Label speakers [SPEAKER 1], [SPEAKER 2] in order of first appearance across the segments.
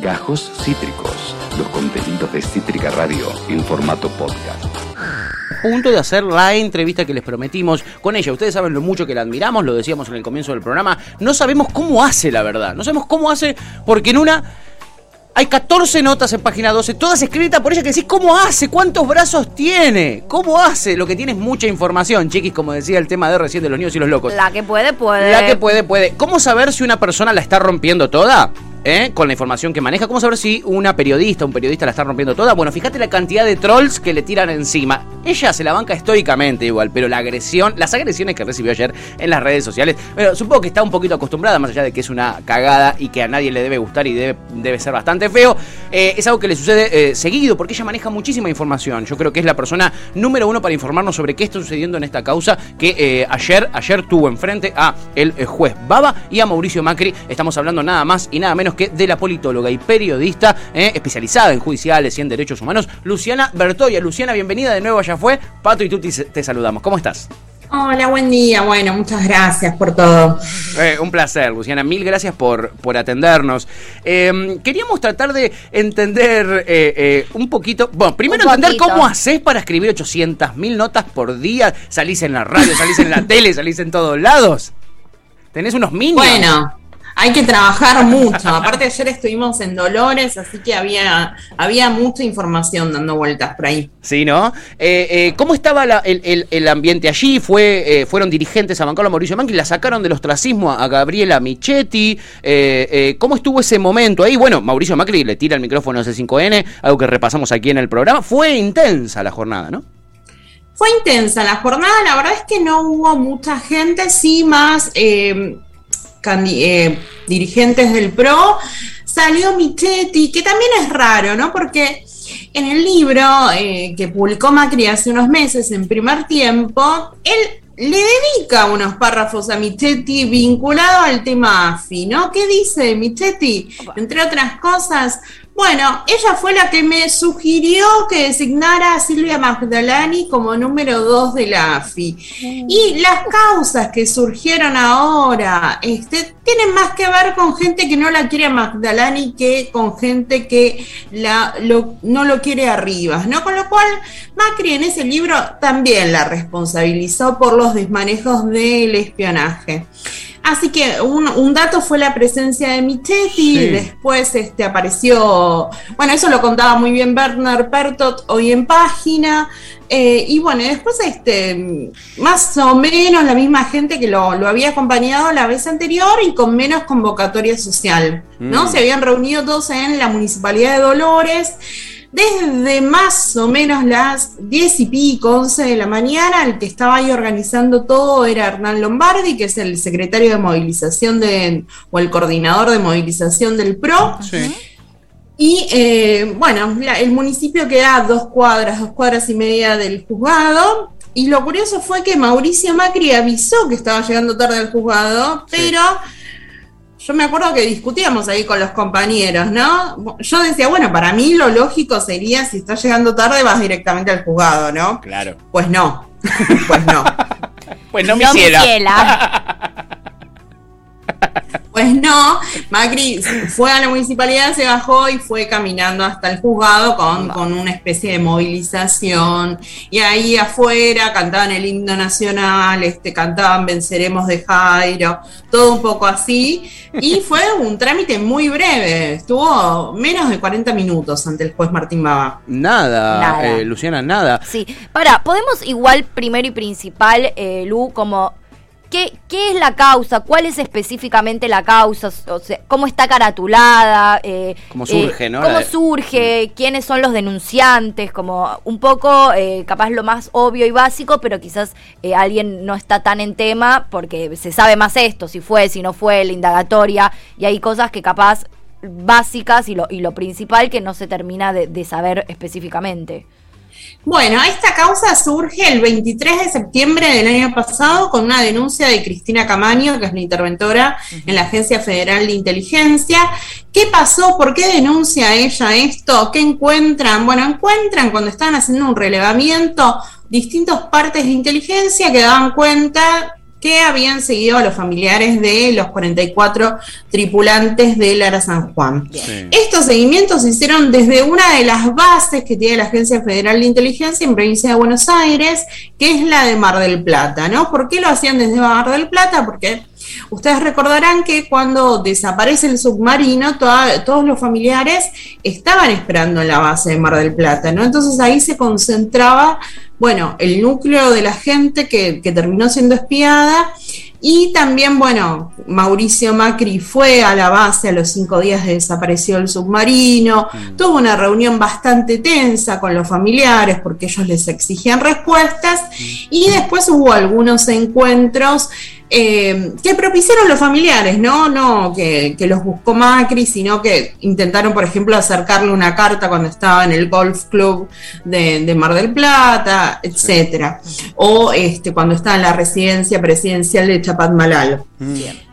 [SPEAKER 1] Gajos Cítricos, los contenidos de Cítrica Radio en formato podcast.
[SPEAKER 2] punto de hacer la entrevista que les prometimos con ella. Ustedes saben lo mucho que la admiramos, lo decíamos en el comienzo del programa. No sabemos cómo hace, la verdad. No sabemos cómo hace, porque en una hay 14 notas en página 12, todas escritas por ella que decís cómo hace, cuántos brazos tiene, cómo hace. Lo que tiene es mucha información, chiquis, como decía el tema de recién de los niños y los locos.
[SPEAKER 3] La que puede, puede.
[SPEAKER 2] La que puede, puede. ¿Cómo saber si una persona la está rompiendo toda? ¿Eh? con la información que maneja. ¿Cómo saber si una periodista, un periodista la está rompiendo toda? Bueno, fíjate la cantidad de trolls que le tiran encima. Ella se la banca estoicamente igual, pero la agresión, las agresiones que recibió ayer en las redes sociales, bueno, supongo que está un poquito acostumbrada, más allá de que es una cagada y que a nadie le debe gustar y debe, debe ser bastante feo, eh, es algo que le sucede eh, seguido, porque ella maneja muchísima información. Yo creo que es la persona número uno para informarnos sobre qué está sucediendo en esta causa que ayer, ayer tuvo enfrente a el juez Baba y a Mauricio Macri. Estamos hablando nada más y nada menos que de la politóloga y periodista eh, especializada en judiciales y en derechos humanos, Luciana Bertoya. Luciana, bienvenida de nuevo, ya fue. Pato y tú te, saludamos. ¿Cómo estás?
[SPEAKER 4] Hola, buen día. Bueno, muchas gracias por todo.
[SPEAKER 2] Eh, un placer, Luciana. Mil gracias por, por atendernos. Eh, queríamos tratar de entender eh, un poquito. Bueno, primero
[SPEAKER 3] Un
[SPEAKER 2] entender
[SPEAKER 3] poquito.
[SPEAKER 2] cómo haces para escribir 800 mil notas por día. Salís en la radio, salís en la tele, salís en todos lados. Tenés unos minions.
[SPEAKER 4] Bueno, hay que trabajar mucho. Aparte ayer estuvimos en Dolores, así que había, había mucha información dando vueltas por ahí.
[SPEAKER 2] Sí, ¿no? Eh, eh, ¿Cómo estaba la- el, el- el ambiente allí? Fue, eh, fueron dirigentes a bancarlo a Mauricio Macri, la sacaron del ostracismo a, a Gabriela Michetti. ¿Cómo estuvo ese momento ahí? Bueno, Mauricio Macri le tira el micrófono a C5N, algo que repasamos aquí en el programa. Fue intensa la jornada, ¿no?
[SPEAKER 4] Fue intensa la jornada, la verdad es que no hubo mucha gente, sí más eh, eh, dirigentes del PRO. Salió Michetti, que también es raro, ¿no? Porque en el libro eh, que publicó Macri hace unos meses, en primer tiempo, él le dedica unos párrafos a Michetti vinculado al tema AFI, ¿no? ¿Qué dice Michetti? Entre otras cosas, bueno, ella fue la que me sugirió que designara a Silvia Magdalani como número dos de la AFI. Y las causas que surgieron ahora este, tienen más que ver con gente que no la quiere a Magdalani que con gente que la, lo- no lo quiere arriba, ¿no? Con lo cual, Macri en ese libro también la responsabilizó por los desmanejos del espionaje. Así que un, un dato fue la presencia de Michetti,
[SPEAKER 2] Sí.
[SPEAKER 4] después este, apareció, bueno, eso lo contaba muy bien Bernard Pertot hoy en página, eh, y bueno, después este, más o menos la misma gente que lo, lo había acompañado la vez anterior y con menos convocatoria social, ¿no?
[SPEAKER 2] Mm.
[SPEAKER 4] Se habían reunido todos en la Municipalidad de Dolores, desde más o menos las 10 y pico, 11 de la mañana, el que estaba ahí organizando todo era Hernán Lombardi, que es el secretario de movilización de, o el coordinador de movilización del PRO.
[SPEAKER 2] Sí.
[SPEAKER 4] Y eh, bueno, el municipio queda a dos cuadras, dos cuadras y media del juzgado. Y lo curioso fue que Mauricio Macri avisó que estaba llegando tarde al juzgado,
[SPEAKER 2] Sí.
[SPEAKER 4] pero yo me acuerdo que discutíamos ahí con los compañeros, ¿no? Yo decía, bueno, para mí lo lógico sería si estás llegando tarde vas directamente al juzgado, ¿no?
[SPEAKER 2] Claro.
[SPEAKER 4] Pues no, pues no.
[SPEAKER 2] Pues no,
[SPEAKER 3] No,
[SPEAKER 2] me hiciera.
[SPEAKER 4] Pues no, Macri fue a la municipalidad, se bajó y fue caminando hasta el juzgado con, con una especie de movilización. Y ahí afuera cantaban el himno nacional, este, cantaban Venceremos de Jairo, todo un poco así. Y fue un trámite muy breve, estuvo menos de 40 minutos ante el juez Martín Baba.
[SPEAKER 2] Nada,
[SPEAKER 3] Nada.
[SPEAKER 2] eh, Luciana, nada.
[SPEAKER 3] Sí, para, podemos igual primero y principal, eh, Lu, como ¿qué, qué es la causa, cuál es específicamente la causa, o sea, cómo está caratulada, eh,
[SPEAKER 2] Cómo surge,
[SPEAKER 3] eh,
[SPEAKER 2] ¿no?
[SPEAKER 3] Cómo surge, quiénes son los denunciantes, como un poco, eh, capaz lo más obvio y básico, pero quizás eh, alguien no está tan en tema porque se sabe más esto, si fue, si no fue, la indagatoria, y hay cosas que capaz básicas y lo, y lo principal que no se termina de- de saber específicamente.
[SPEAKER 4] Bueno, esta causa surge el 23 de septiembre del año pasado con una denuncia de Cristina Camaño, que es la interventora en la Agencia Federal de Inteligencia. ¿Qué pasó? ¿Por qué denuncia ella esto? ¿Qué encuentran? Bueno, encuentran cuando estaban haciendo un relevamiento distintas partes de inteligencia que daban cuenta que habían seguido a los familiares de los 44 tripulantes del Ara San Juan. Estos seguimientos se hicieron desde una de las bases que tiene la Agencia Federal de Inteligencia en provincia de Buenos Aires, que es la de Mar del Plata, ¿no? ¿Por qué lo hacían desde Mar del Plata? Porque Ustedes recordarán que cuando desaparece el submarino, todos los familiares estaban esperando en la base de Mar del Plata, ¿no? Entonces ahí se concentraba, bueno, el núcleo de la gente que, que terminó siendo espiada y también, bueno, Mauricio Macri fue a la base a los cinco días de desapareció el submarino, mm. tuvo una reunión bastante tensa con los familiares porque ellos les exigían respuestas mm. y después hubo algunos encuentros eh, que propiciaron los familiares, ¿no? No que, los buscó Macri, sino que intentaron, por ejemplo, acercarle una carta cuando estaba en el golf club de, Mar del Plata, etcétera. O este, cuando estaba en la residencia presidencial de Chapadmalal. Bien.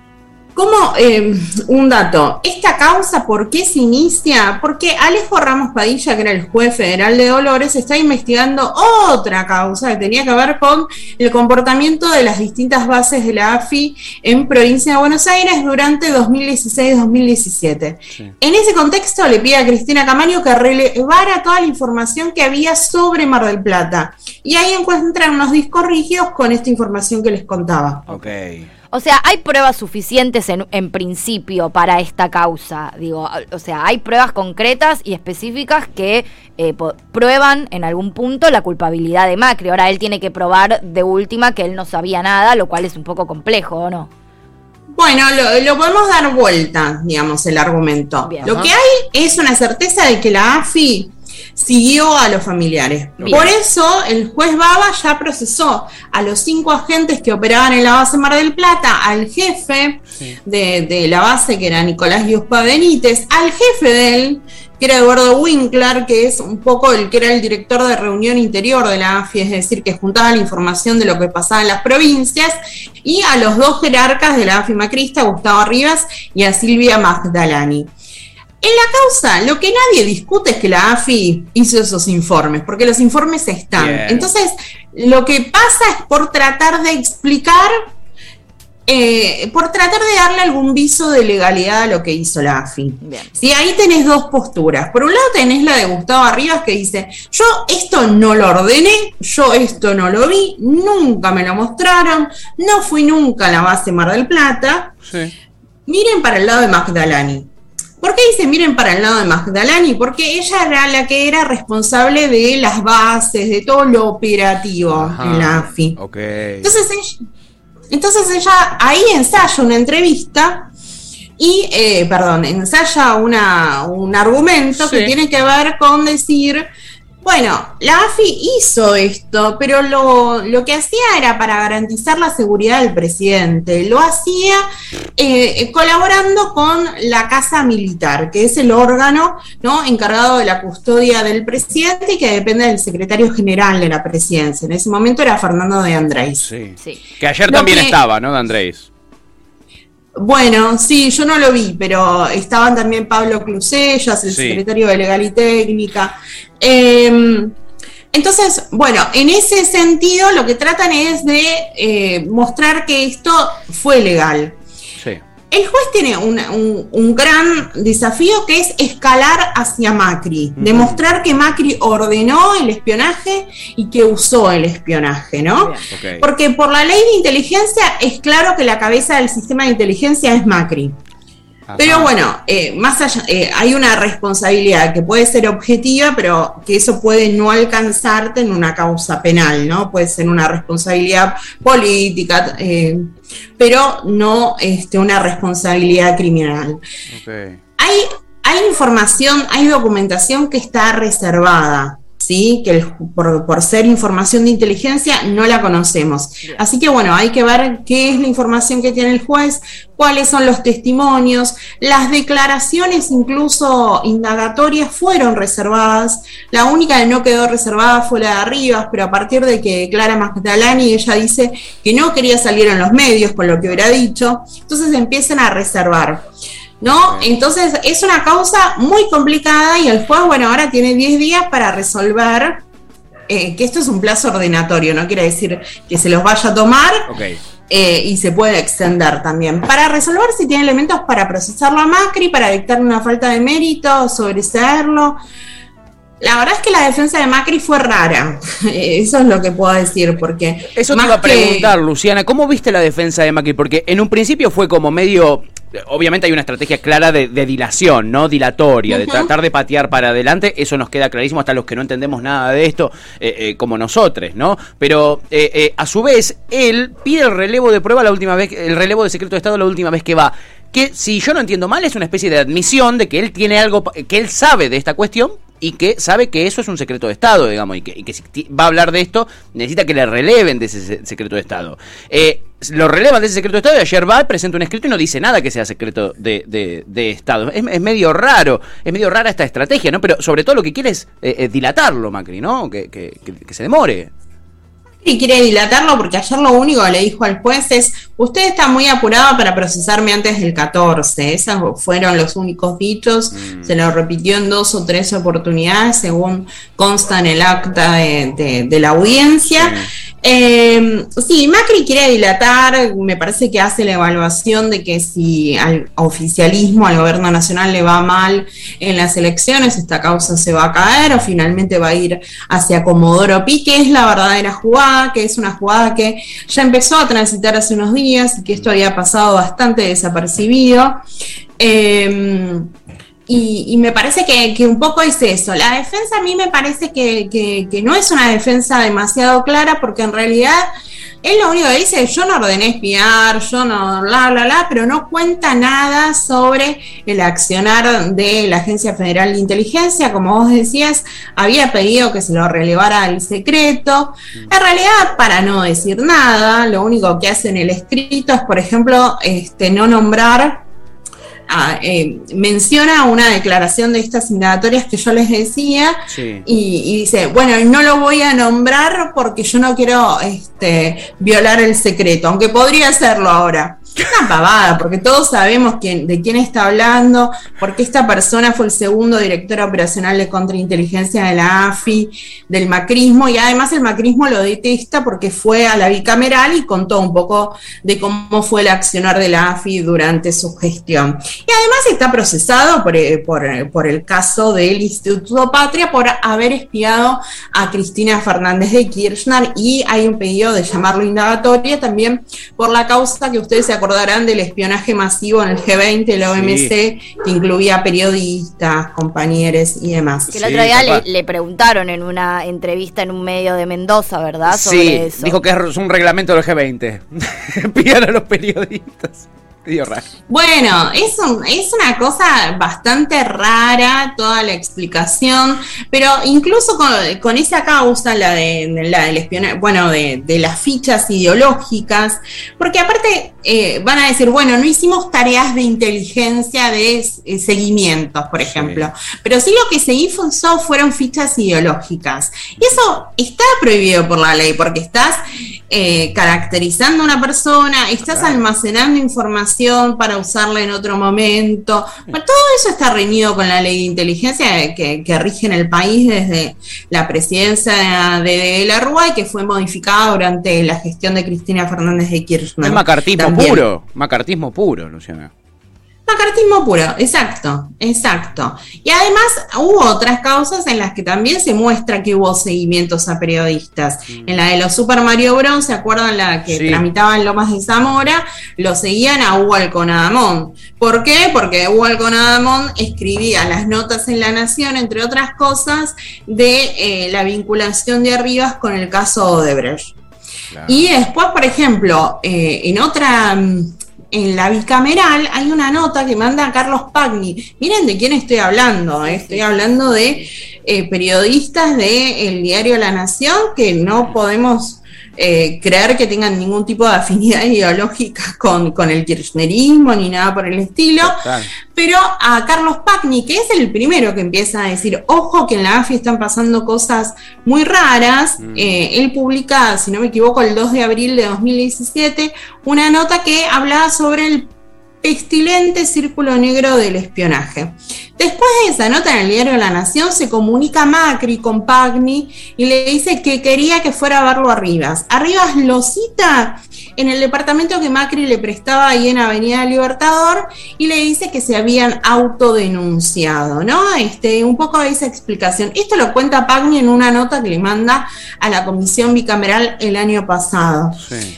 [SPEAKER 4] Como eh, un dato, esta causa, ¿por qué se inicia? Porque Alejo Ramos Padilla, que era el juez federal de Dolores, está investigando otra causa que tenía que ver con el comportamiento de las distintas bases de la AFI en provincia de Buenos Aires durante 2016-2017. En ese contexto le pide a Cristina Camaño que relevara toda la información que había sobre Mar del Plata. Y ahí encuentran unos discos rígidos con esta información que les contaba.
[SPEAKER 2] Okay.
[SPEAKER 3] O sea, hay pruebas suficientes en, principio para esta causa. Digo, o sea, hay pruebas concretas y específicas que eh, prueban en algún punto la culpabilidad de Macri. Ahora él tiene que probar de última que él no sabía nada, lo cual es un poco complejo, ¿o no?
[SPEAKER 4] Bueno, lo, podemos dar vuelta, digamos, el argumento. lo que hay es una certeza de que la AFI siguió a los familiares. Por eso el juez Baba ya procesó a los cinco agentes que operaban en la base Mar del Plata, al jefe de, la base, que era Nicolás Giuspa Benítez, al jefe de él, que era Eduardo Winkler, que es un poco el que era el director de reunión interior de la AFI, es decir, que juntaba la información de lo que pasaba en las provincias, y a los dos jerarcas de la AFI macrista, Gustavo Rivas y a Silvia Magdalani. En la causa, lo que nadie discute es que la AFI hizo esos informes, porque los informes están. Entonces, lo que pasa es por tratar de explicar, eh, por tratar de darle algún viso de legalidad a lo que hizo la AFI. Si ahí tenés dos posturas. Por un lado tenés la de Gustavo Arribas que dice, yo esto no lo ordené, yo esto no lo vi, nunca me lo mostraron, no fui nunca a la base Mar del Plata. Miren para el lado de Magdalani. ¿Por qué dice miren para el lado de Magdalani? Porque ella era la que era responsable de las bases, de todo lo operativo en la AFI. Entonces, ella, entonces ella ahí ensaya una entrevista y, eh, perdón, ensaya una, un argumento que tiene que ver con decir bueno, la AFI hizo esto, pero lo, que hacía era para garantizar la seguridad del presidente. Lo hacía eh, colaborando con la Casa Militar, que es el órgano ¿no? encargado de la custodia del presidente y que depende del secretario general de la presidencia. En ese momento era Fernando de Andrés.
[SPEAKER 2] Sí. Que ayer también estaba, ¿no? De Andrés.
[SPEAKER 4] Bueno, sí, yo no lo vi, pero estaban también Pablo Clusellas, el secretario de Legal y Técnica. Em, entonces, bueno, en ese sentido lo que tratan es de eh, mostrar que esto fue legal. El juez tiene un, gran desafío que es escalar hacia Macri, demostrar que Macri ordenó el espionaje y que usó el espionaje, ¿no? Porque por la ley de inteligencia es claro que la cabeza del sistema de inteligencia es Macri. Pero bueno, eh, más allá, eh, hay una responsabilidad que puede ser objetiva, pero que eso puede no alcanzarte en una causa penal, ¿no? Puede ser una responsabilidad política, eh, pero no este, una responsabilidad criminal. Hay, hay información, hay documentación que está reservada. ¿Sí? que por, ser información de inteligencia no la conocemos. Así que bueno, hay que ver qué es la información que tiene el juez, cuáles son los testimonios, las declaraciones incluso indagatorias fueron reservadas, la única que no quedó reservada fue la de Arribas, pero a partir de que declara Magdalani, ella dice que no quería salir en los medios con lo que hubiera dicho, entonces empiezan a reservar. ¿No? Entonces es una causa muy complicada y el juez, bueno, ahora tiene 10 días para resolver, eh, que esto es un plazo ordenatorio, no quiere decir que se los vaya a tomar, eh, y se puede extender también. Para resolver si tiene elementos para procesarlo a Macri, para dictar una falta de mérito, sobreseerlo. La verdad es que la defensa de Macri fue rara. Eso es lo que puedo decir, porque.
[SPEAKER 2] Eso te iba a preguntar, Luciana. ¿Cómo viste la defensa de Macri? Porque en un principio fue como medio. Obviamente hay una estrategia clara de, dilación, ¿no? Dilatoria, de tratar de patear para adelante. Eso nos queda clarísimo hasta los que no entendemos nada de esto, eh, eh, como nosotros, ¿no? Pero eh, a su vez, él pide el relevo de prueba la última vez, el relevo de secreto de Estado la última vez que va que si yo no entiendo mal es una especie de admisión de que él tiene algo que él sabe de esta cuestión y que sabe que eso es un secreto de Estado, digamos, y que, si va a hablar de esto, necesita que le releven de ese secreto de Estado. Eh, lo relevan de ese secreto de Estado y ayer va, presenta un escrito y no dice nada que sea secreto de, Estado. Es, medio raro, es medio rara esta estrategia, ¿no? Pero sobre todo lo que quiere es eh, dilatarlo, Macri, ¿no? que, que se demore
[SPEAKER 4] y quiere dilatarlo porque ayer lo único que le dijo al juez es, usted está muy apurado para procesarme antes del 14. Esos fueron los únicos dichos. Mm. Se lo repitió en dos o tres oportunidades según consta en el acta de, la audiencia. Eh, sí, Macri quiere dilatar, me parece que hace la evaluación de que si al oficialismo, al gobierno nacional le va mal en las elecciones, esta causa se va a caer o finalmente va a ir hacia Comodoro Pi, que es la verdadera jugada, que es una jugada que ya empezó a transitar hace unos días y que esto había pasado bastante desapercibido. Eh, y, me parece que, un poco es eso. La defensa a mí me parece que, no es una defensa demasiado clara porque en realidad él lo único que dice es yo no ordené espiar, yo no, bla, bla, bla, pero no cuenta nada sobre el accionar de la Agencia Federal de Inteligencia. Como vos decías, había pedido que se lo relevara al secreto. En realidad, para no decir nada, lo único que hace en el escrito es, por ejemplo, este, no nombrar eh, menciona una declaración de estas indagatorias que yo les decía y, dice, bueno, no lo voy a nombrar porque yo no quiero este, violar el secreto, aunque podría hacerlo ahora. Una pavada, porque todos sabemos de quién está hablando, porque esta persona fue el segundo director operacional de contrainteligencia de la AFI, del macrismo, y además el macrismo lo detesta porque fue a la bicameral y contó un poco de cómo fue el accionar de la AFI durante su gestión. Y además está procesado por, eh, por el caso del Instituto Patria por haber espiado a Cristina Fernández de Kirchner y hay un pedido de llamarlo indagatoria también por la causa que ustedes se acuerdan acordarán del espionaje masivo en el G20, la OMC, que incluía periodistas, compañeros y demás.
[SPEAKER 3] Que el otro día le, preguntaron en una entrevista en un medio de Mendoza, ¿verdad?
[SPEAKER 2] Sobre sí, eso. dijo que es un reglamento del G20. Pidan a los periodistas.
[SPEAKER 4] Bueno, es, es una cosa bastante rara toda la explicación, pero incluso con, esa causa, la, de, la del espionaje, bueno, de, las fichas ideológicas, porque aparte eh, van a decir, bueno, no hicimos tareas de inteligencia de eh, seguimientos, por ejemplo, pero sí lo que se hizo fueron fichas ideológicas. Y eso está prohibido por la ley, porque estás eh, caracterizando a una persona, estás almacenando información para usarla en otro momento. todo eso está reñido con la ley de inteligencia que, rige en el país desde la presidencia de, la Rúa y que fue modificada durante la gestión de Cristina Fernández de Kirchner.
[SPEAKER 2] Es macartismo puro, macartismo puro, Luciana.
[SPEAKER 4] Macartismo puro, exacto, exacto. Y además hubo otras causas en las que también se muestra que hubo seguimientos a periodistas. Mm. En la de los Super Mario Bros, ¿se acuerdan la que tramitaban Lomas de Zamora? Lo seguían a Hugo Alconadamón. ¿Por qué? Porque Hugo Alconadamón escribía las notas en La Nación, entre otras cosas, de eh, la vinculación de Arribas con el caso Odebrecht. Y después, por ejemplo, eh, en otra mm, en la bicameral hay una nota que manda Carlos Pagni. Miren de quién estoy hablando. ¿eh? Estoy hablando de eh, periodistas del diario La Nación que no podemos eh, creer que tengan ningún tipo de afinidad ideológica con, el kirchnerismo ni nada por el estilo. Pero a Carlos Pacni, que es el primero que empieza a decir, ojo que en la AFI están pasando cosas muy raras, mm. eh, él publica, si no me equivoco, el 2 de abril de 2017, una nota que hablaba sobre el pestilente círculo negro del espionaje. Después de esa nota en el diario La Nación, se comunica Macri con Pagni y le dice que quería que fuera a verlo a Rivas. Arribas lo cita en el departamento que Macri le prestaba ahí en Avenida Libertador y le dice que se habían autodenunciado, ¿no? Este, un poco esa explicación. Esto lo cuenta Pagni en una nota que le manda a la comisión bicameral el año pasado. Sí.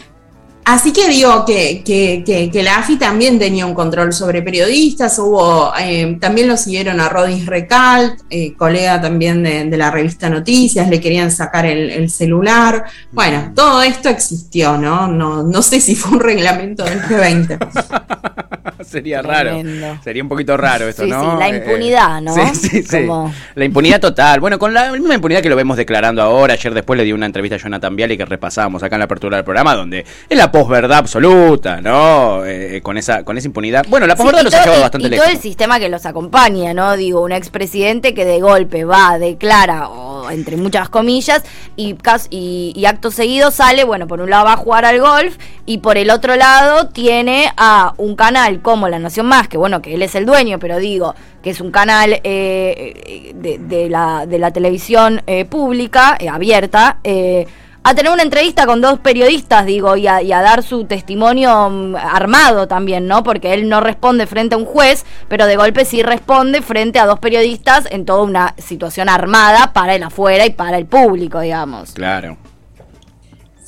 [SPEAKER 4] Así que digo que, que, la AFI también tenía un control sobre periodistas, hubo, eh, también lo siguieron a Rodis Recalt, eh, colega también de, la revista Noticias, le querían sacar el, celular. Bueno, todo esto existió, ¿no? ¿no? No sé si fue un reglamento del G20.
[SPEAKER 2] Sería raro. Sería un poquito raro esto, ¿no?
[SPEAKER 3] Sí, la eh, impunidad, ¿no?
[SPEAKER 2] Sí, sí, La impunidad total. Bueno, con la misma impunidad que lo vemos declarando ahora. Ayer después le di una entrevista a Jonathan Viali que repasábamos acá en la apertura del programa, donde es la posverdad absoluta, ¿no? Eh, con, esa, con esa impunidad. Bueno, la posverdad los ha llevado bastante y
[SPEAKER 3] lejos. todo el sistema que los acompaña, ¿no? Digo, un expresidente que de golpe va, declara, o entre muchas comillas, y, y, y acto seguido sale, bueno, por un lado va a jugar al golf, y por el otro lado tiene a un canal como La Nación Más, que bueno, que él es el dueño, pero digo que es un canal eh, eh, de, la, de la televisión eh, pública, abierta, a tener una entrevista con dos periodistas, digo, y a, dar su testimonio mm, armado también, ¿no? Porque él no responde frente a un juez, pero de golpe sí responde frente a dos periodistas en toda una situación armada para el afuera y para el público, digamos.
[SPEAKER 2] Claro.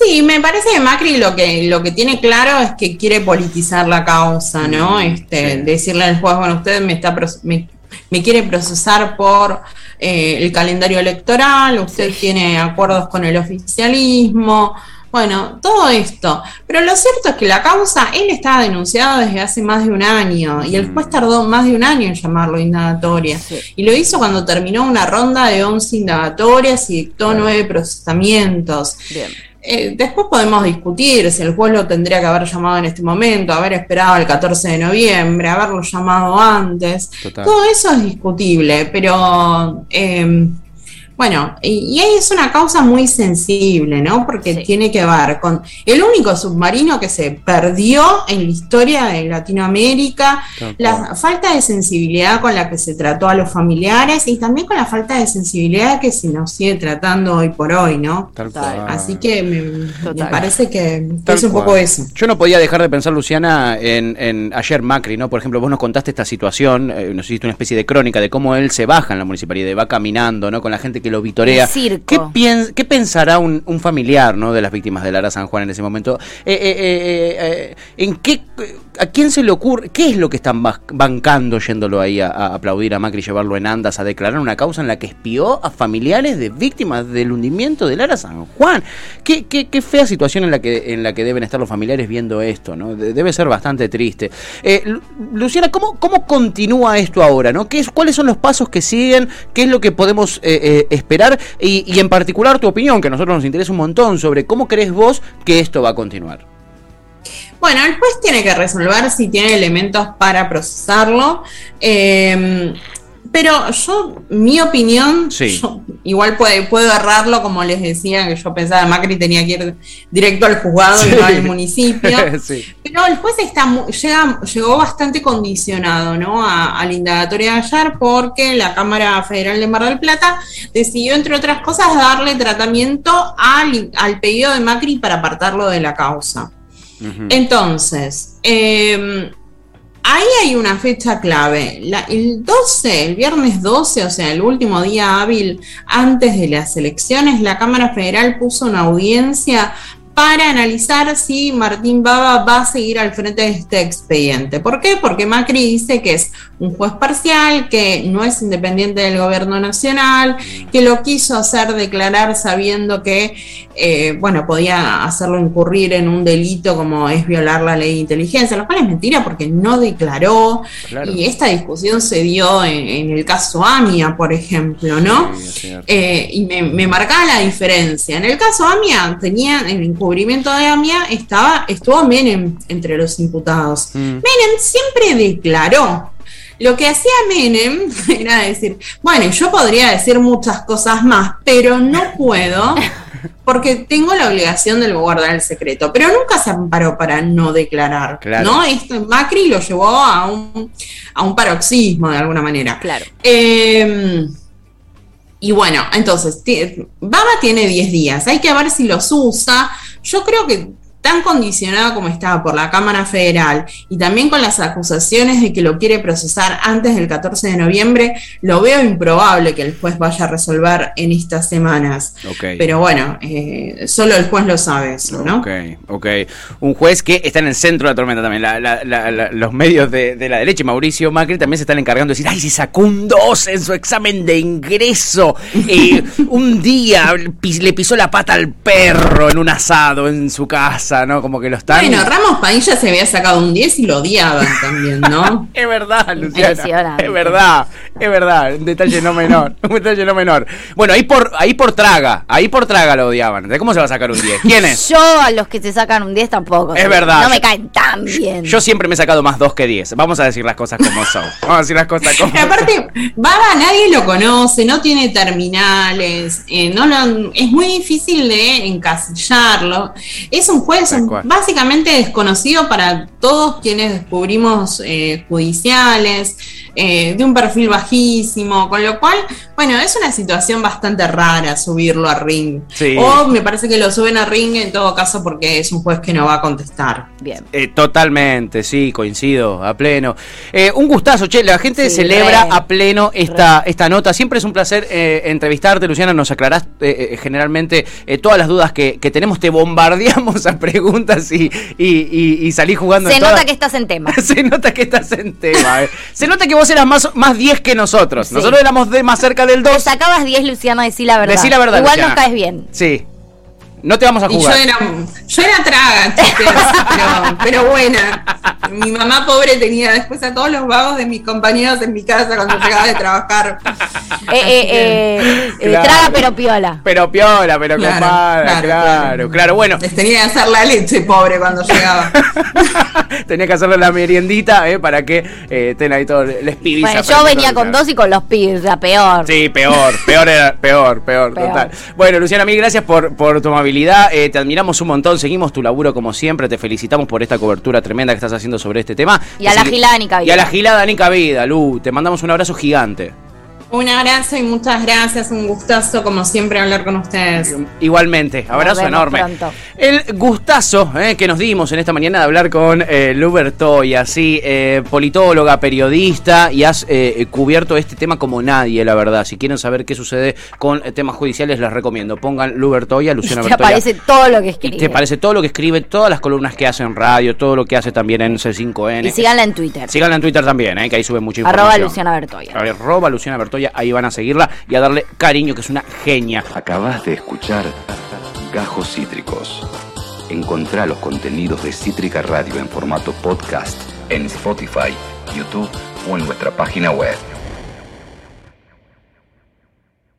[SPEAKER 4] Sí, me parece que Macri lo que, lo que tiene claro es que quiere politizar la causa, ¿no? Mm, este, Decirle al juez, bueno, usted me está me, quiere procesar por eh, el calendario electoral, usted tiene acuerdos con el oficialismo, bueno, todo esto. Pero lo cierto es que la causa, él estaba denunciado desde hace más de un año y el juez mm. tardó más de un año en llamarlo indagatoria. Y lo hizo cuando terminó una ronda de 11 indagatorias y dictó nueve procesamientos. Bien. Eh, después podemos discutir si el juez lo tendría que haber llamado en este momento, haber esperado el 14 de noviembre, haberlo llamado antes. Todo eso es discutible, pero eh, bueno, y, ahí es una causa muy sensible, ¿no? Porque tiene que ver con el único submarino que se perdió en la historia de Latinoamérica, la falta de sensibilidad con la que se trató a los familiares y también con la falta de sensibilidad que se nos sigue tratando hoy por hoy, ¿no? Así que me, parece que, es un poco eso.
[SPEAKER 2] Yo no podía dejar de pensar, Luciana, en, ayer Macri, ¿no? Por ejemplo, vos nos contaste esta situación, eh, nos hiciste una especie de crónica de cómo él se baja en la municipalidad, y va caminando, ¿no? Con la gente que lo vitorea. ¿Qué, ¿Qué, pensará un, un, familiar ¿no? de las víctimas de Lara San Juan en ese momento? Eh, eh, eh, ¿En qué ¿A quién se le ocurre? ¿Qué es lo que están bancando yéndolo ahí a, aplaudir a Macri, llevarlo en andas, a declarar una causa en la que espió a familiares de víctimas del hundimiento de Lara San Juan? Qué, qué, fea situación en la, que, en la que deben estar los familiares viendo esto, ¿no? Debe ser bastante triste. Luciana, ¿cómo, ¿cómo continúa esto ahora? ¿no? ¿Qué es, ¿Cuáles son los pasos que siguen? ¿Qué es lo que podemos eh, esperar? Y, en particular tu opinión, que a nosotros nos interesa un montón, sobre cómo crees vos que esto va a continuar.
[SPEAKER 4] Bueno, el juez tiene que resolver si tiene elementos para procesarlo. Eh, pero yo, mi opinión, igual puede, puedo errarlo, como les decía, que yo pensaba Macri tenía que ir directo al juzgado y no al municipio. Pero el juez está llegó bastante condicionado ¿no? a, a la indagatoria de ayer porque la Cámara Federal de Mar del Plata decidió, entre otras cosas, darle tratamiento al, al pedido de Macri para apartarlo de la causa. Entonces, em, ahí hay una fecha clave. el 12, el viernes 12, o sea, el último día hábil antes de las elecciones, la Cámara Federal puso una audiencia para analizar si Martín Baba va a seguir al frente de este expediente. ¿Por qué? Porque Macri dice que es un juez parcial, que no es independiente del gobierno nacional, que lo quiso hacer declarar sabiendo que, eh, bueno, podía hacerlo incurrir en un delito como es violar la ley de inteligencia, lo cual es mentira porque no declaró. Y esta discusión se dio en, el caso AMIA, por ejemplo, ¿no? Eh, y me, marcaba la diferencia. En el caso AMIA tenían el encubrimiento de AMIA, estaba, estuvo Menem entre los imputados. Mm. Menem siempre declaró lo que hacía Menem era decir, bueno, yo podría decir muchas cosas más, pero no puedo porque tengo la obligación de guardar el secreto. Pero nunca se amparó para no declarar, ¿no? Esto, Macri lo llevó a un, a un paroxismo de alguna manera.
[SPEAKER 3] Claro.
[SPEAKER 4] Em, y bueno, entonces, Baba tiene 10 días, hay que ver si los usa. Yo creo que tan condicionado como estaba por la Cámara Federal y también con las acusaciones de que lo quiere procesar antes del 14 de noviembre, lo veo improbable que el juez vaya a resolver en estas semanas. Pero bueno, eh, solo el juez lo sabe eso, ¿no?
[SPEAKER 2] Ok, ok. Un juez que está en el centro de la tormenta también. los medios de, la derecha Mauricio Macri también se están encargando de decir, ay, se sacó un 2 en su examen de ingreso. Eh, un día le pisó la pata al perro en un asado en su casa, ¿no? Como que lo están...
[SPEAKER 4] Bueno, Ramos Padilla se había sacado un 10 y lo odiaban también, ¿no?
[SPEAKER 2] es verdad, Luciana. Es verdad, es verdad. Un detalle no menor. Un detalle no menor. Bueno, ahí por, ahí por traga, ahí por traga lo odiaban. ¿De cómo se va a sacar un 10? ¿Quién es?
[SPEAKER 3] Yo a los que se sacan un 10 tampoco.
[SPEAKER 2] Es verdad.
[SPEAKER 3] No me caen tan bien.
[SPEAKER 2] Yo siempre me he sacado más 2 que 10. Vamos a decir las cosas como son. Vamos a decir las cosas como
[SPEAKER 4] son. Aparte, Baba nadie lo conoce, no tiene terminales, eh, no es muy difícil de encasillarlo. Es un juez básicamente desconocido para todos quienes descubrimos eh, judiciales. Eh, de un perfil bajísimo, con lo cual, bueno, es una situación bastante rara subirlo a ring. O me parece que lo suben a ring en todo caso porque es un juez que no va a contestar.
[SPEAKER 2] Bien. Eh, totalmente, sí, coincido, a pleno. Eh, un gustazo, che, la gente celebra a pleno esta, esta nota. Siempre es un placer entrevistarte, Luciana, nos aclarás generalmente todas las dudas que, tenemos, te bombardeamos a preguntas y, y, y, salís jugando.
[SPEAKER 3] Se nota que estás en tema.
[SPEAKER 2] Se nota que estás en tema. Se nota que vos eras más, más 10 que nosotros. Nosotros éramos de más cerca del 2. Te
[SPEAKER 3] sacabas 10, Luciana, decí la verdad.
[SPEAKER 2] Decí la verdad.
[SPEAKER 3] Igual nos caes bien.
[SPEAKER 2] Sí. No te vamos a jugar.
[SPEAKER 4] yo era, yo era traga, pero, pero, buena. Mi mamá pobre tenía después a todos los vagos de mis compañeros en mi casa cuando llegaba de trabajar.
[SPEAKER 3] Eh, eh, eh, eh Traga pero piola.
[SPEAKER 2] Pero piola, pero claro, compadre, claro, claro, bueno.
[SPEAKER 4] Les tenía que hacer la leche pobre cuando llegaba.
[SPEAKER 2] tenía que hacerle la meriendita eh, para que eh, estén ahí todos les pibis.
[SPEAKER 3] Bueno, yo venía con dos y con los pibis, la peor.
[SPEAKER 2] Sí, peor, peor era, peor, peor, total. Bueno, Luciana, mil gracias por, por tu amabilidad eh, te admiramos un montón, seguimos tu laburo como siempre, te felicitamos por esta cobertura tremenda que estás haciendo sobre este tema.
[SPEAKER 3] Y a la gilada ni
[SPEAKER 2] Y a la gilada ni cabida, Lu, te mandamos un abrazo gigante.
[SPEAKER 4] Un abrazo y muchas gracias, un gustazo como siempre hablar con ustedes.
[SPEAKER 2] Igualmente, abrazo enorme. El gustazo eh, que nos dimos en esta mañana de hablar con eh, y así, eh, politóloga, periodista, y has eh, cubierto este tema como nadie, la verdad. Si quieren saber qué sucede con temas judiciales, les recomiendo. Pongan Lubertoya, Luciana Bertoya.
[SPEAKER 3] Te aparece todo lo que escribe.
[SPEAKER 2] Te aparece todo lo que escribe, todas las columnas que hace en radio, todo lo que hace también en C5N.
[SPEAKER 3] Y síganla en Twitter.
[SPEAKER 2] Síganla en Twitter también, que ahí sube mucha información.
[SPEAKER 3] Arroba Luciana Bertoya.
[SPEAKER 2] Arroba Luciana Bertoya ahí van a seguirla y a darle cariño, que es una genia.
[SPEAKER 1] Acabas de escuchar Gajos Cítricos. Encontrá los contenidos de Cítrica Radio en formato podcast en Spotify, YouTube o en nuestra página web.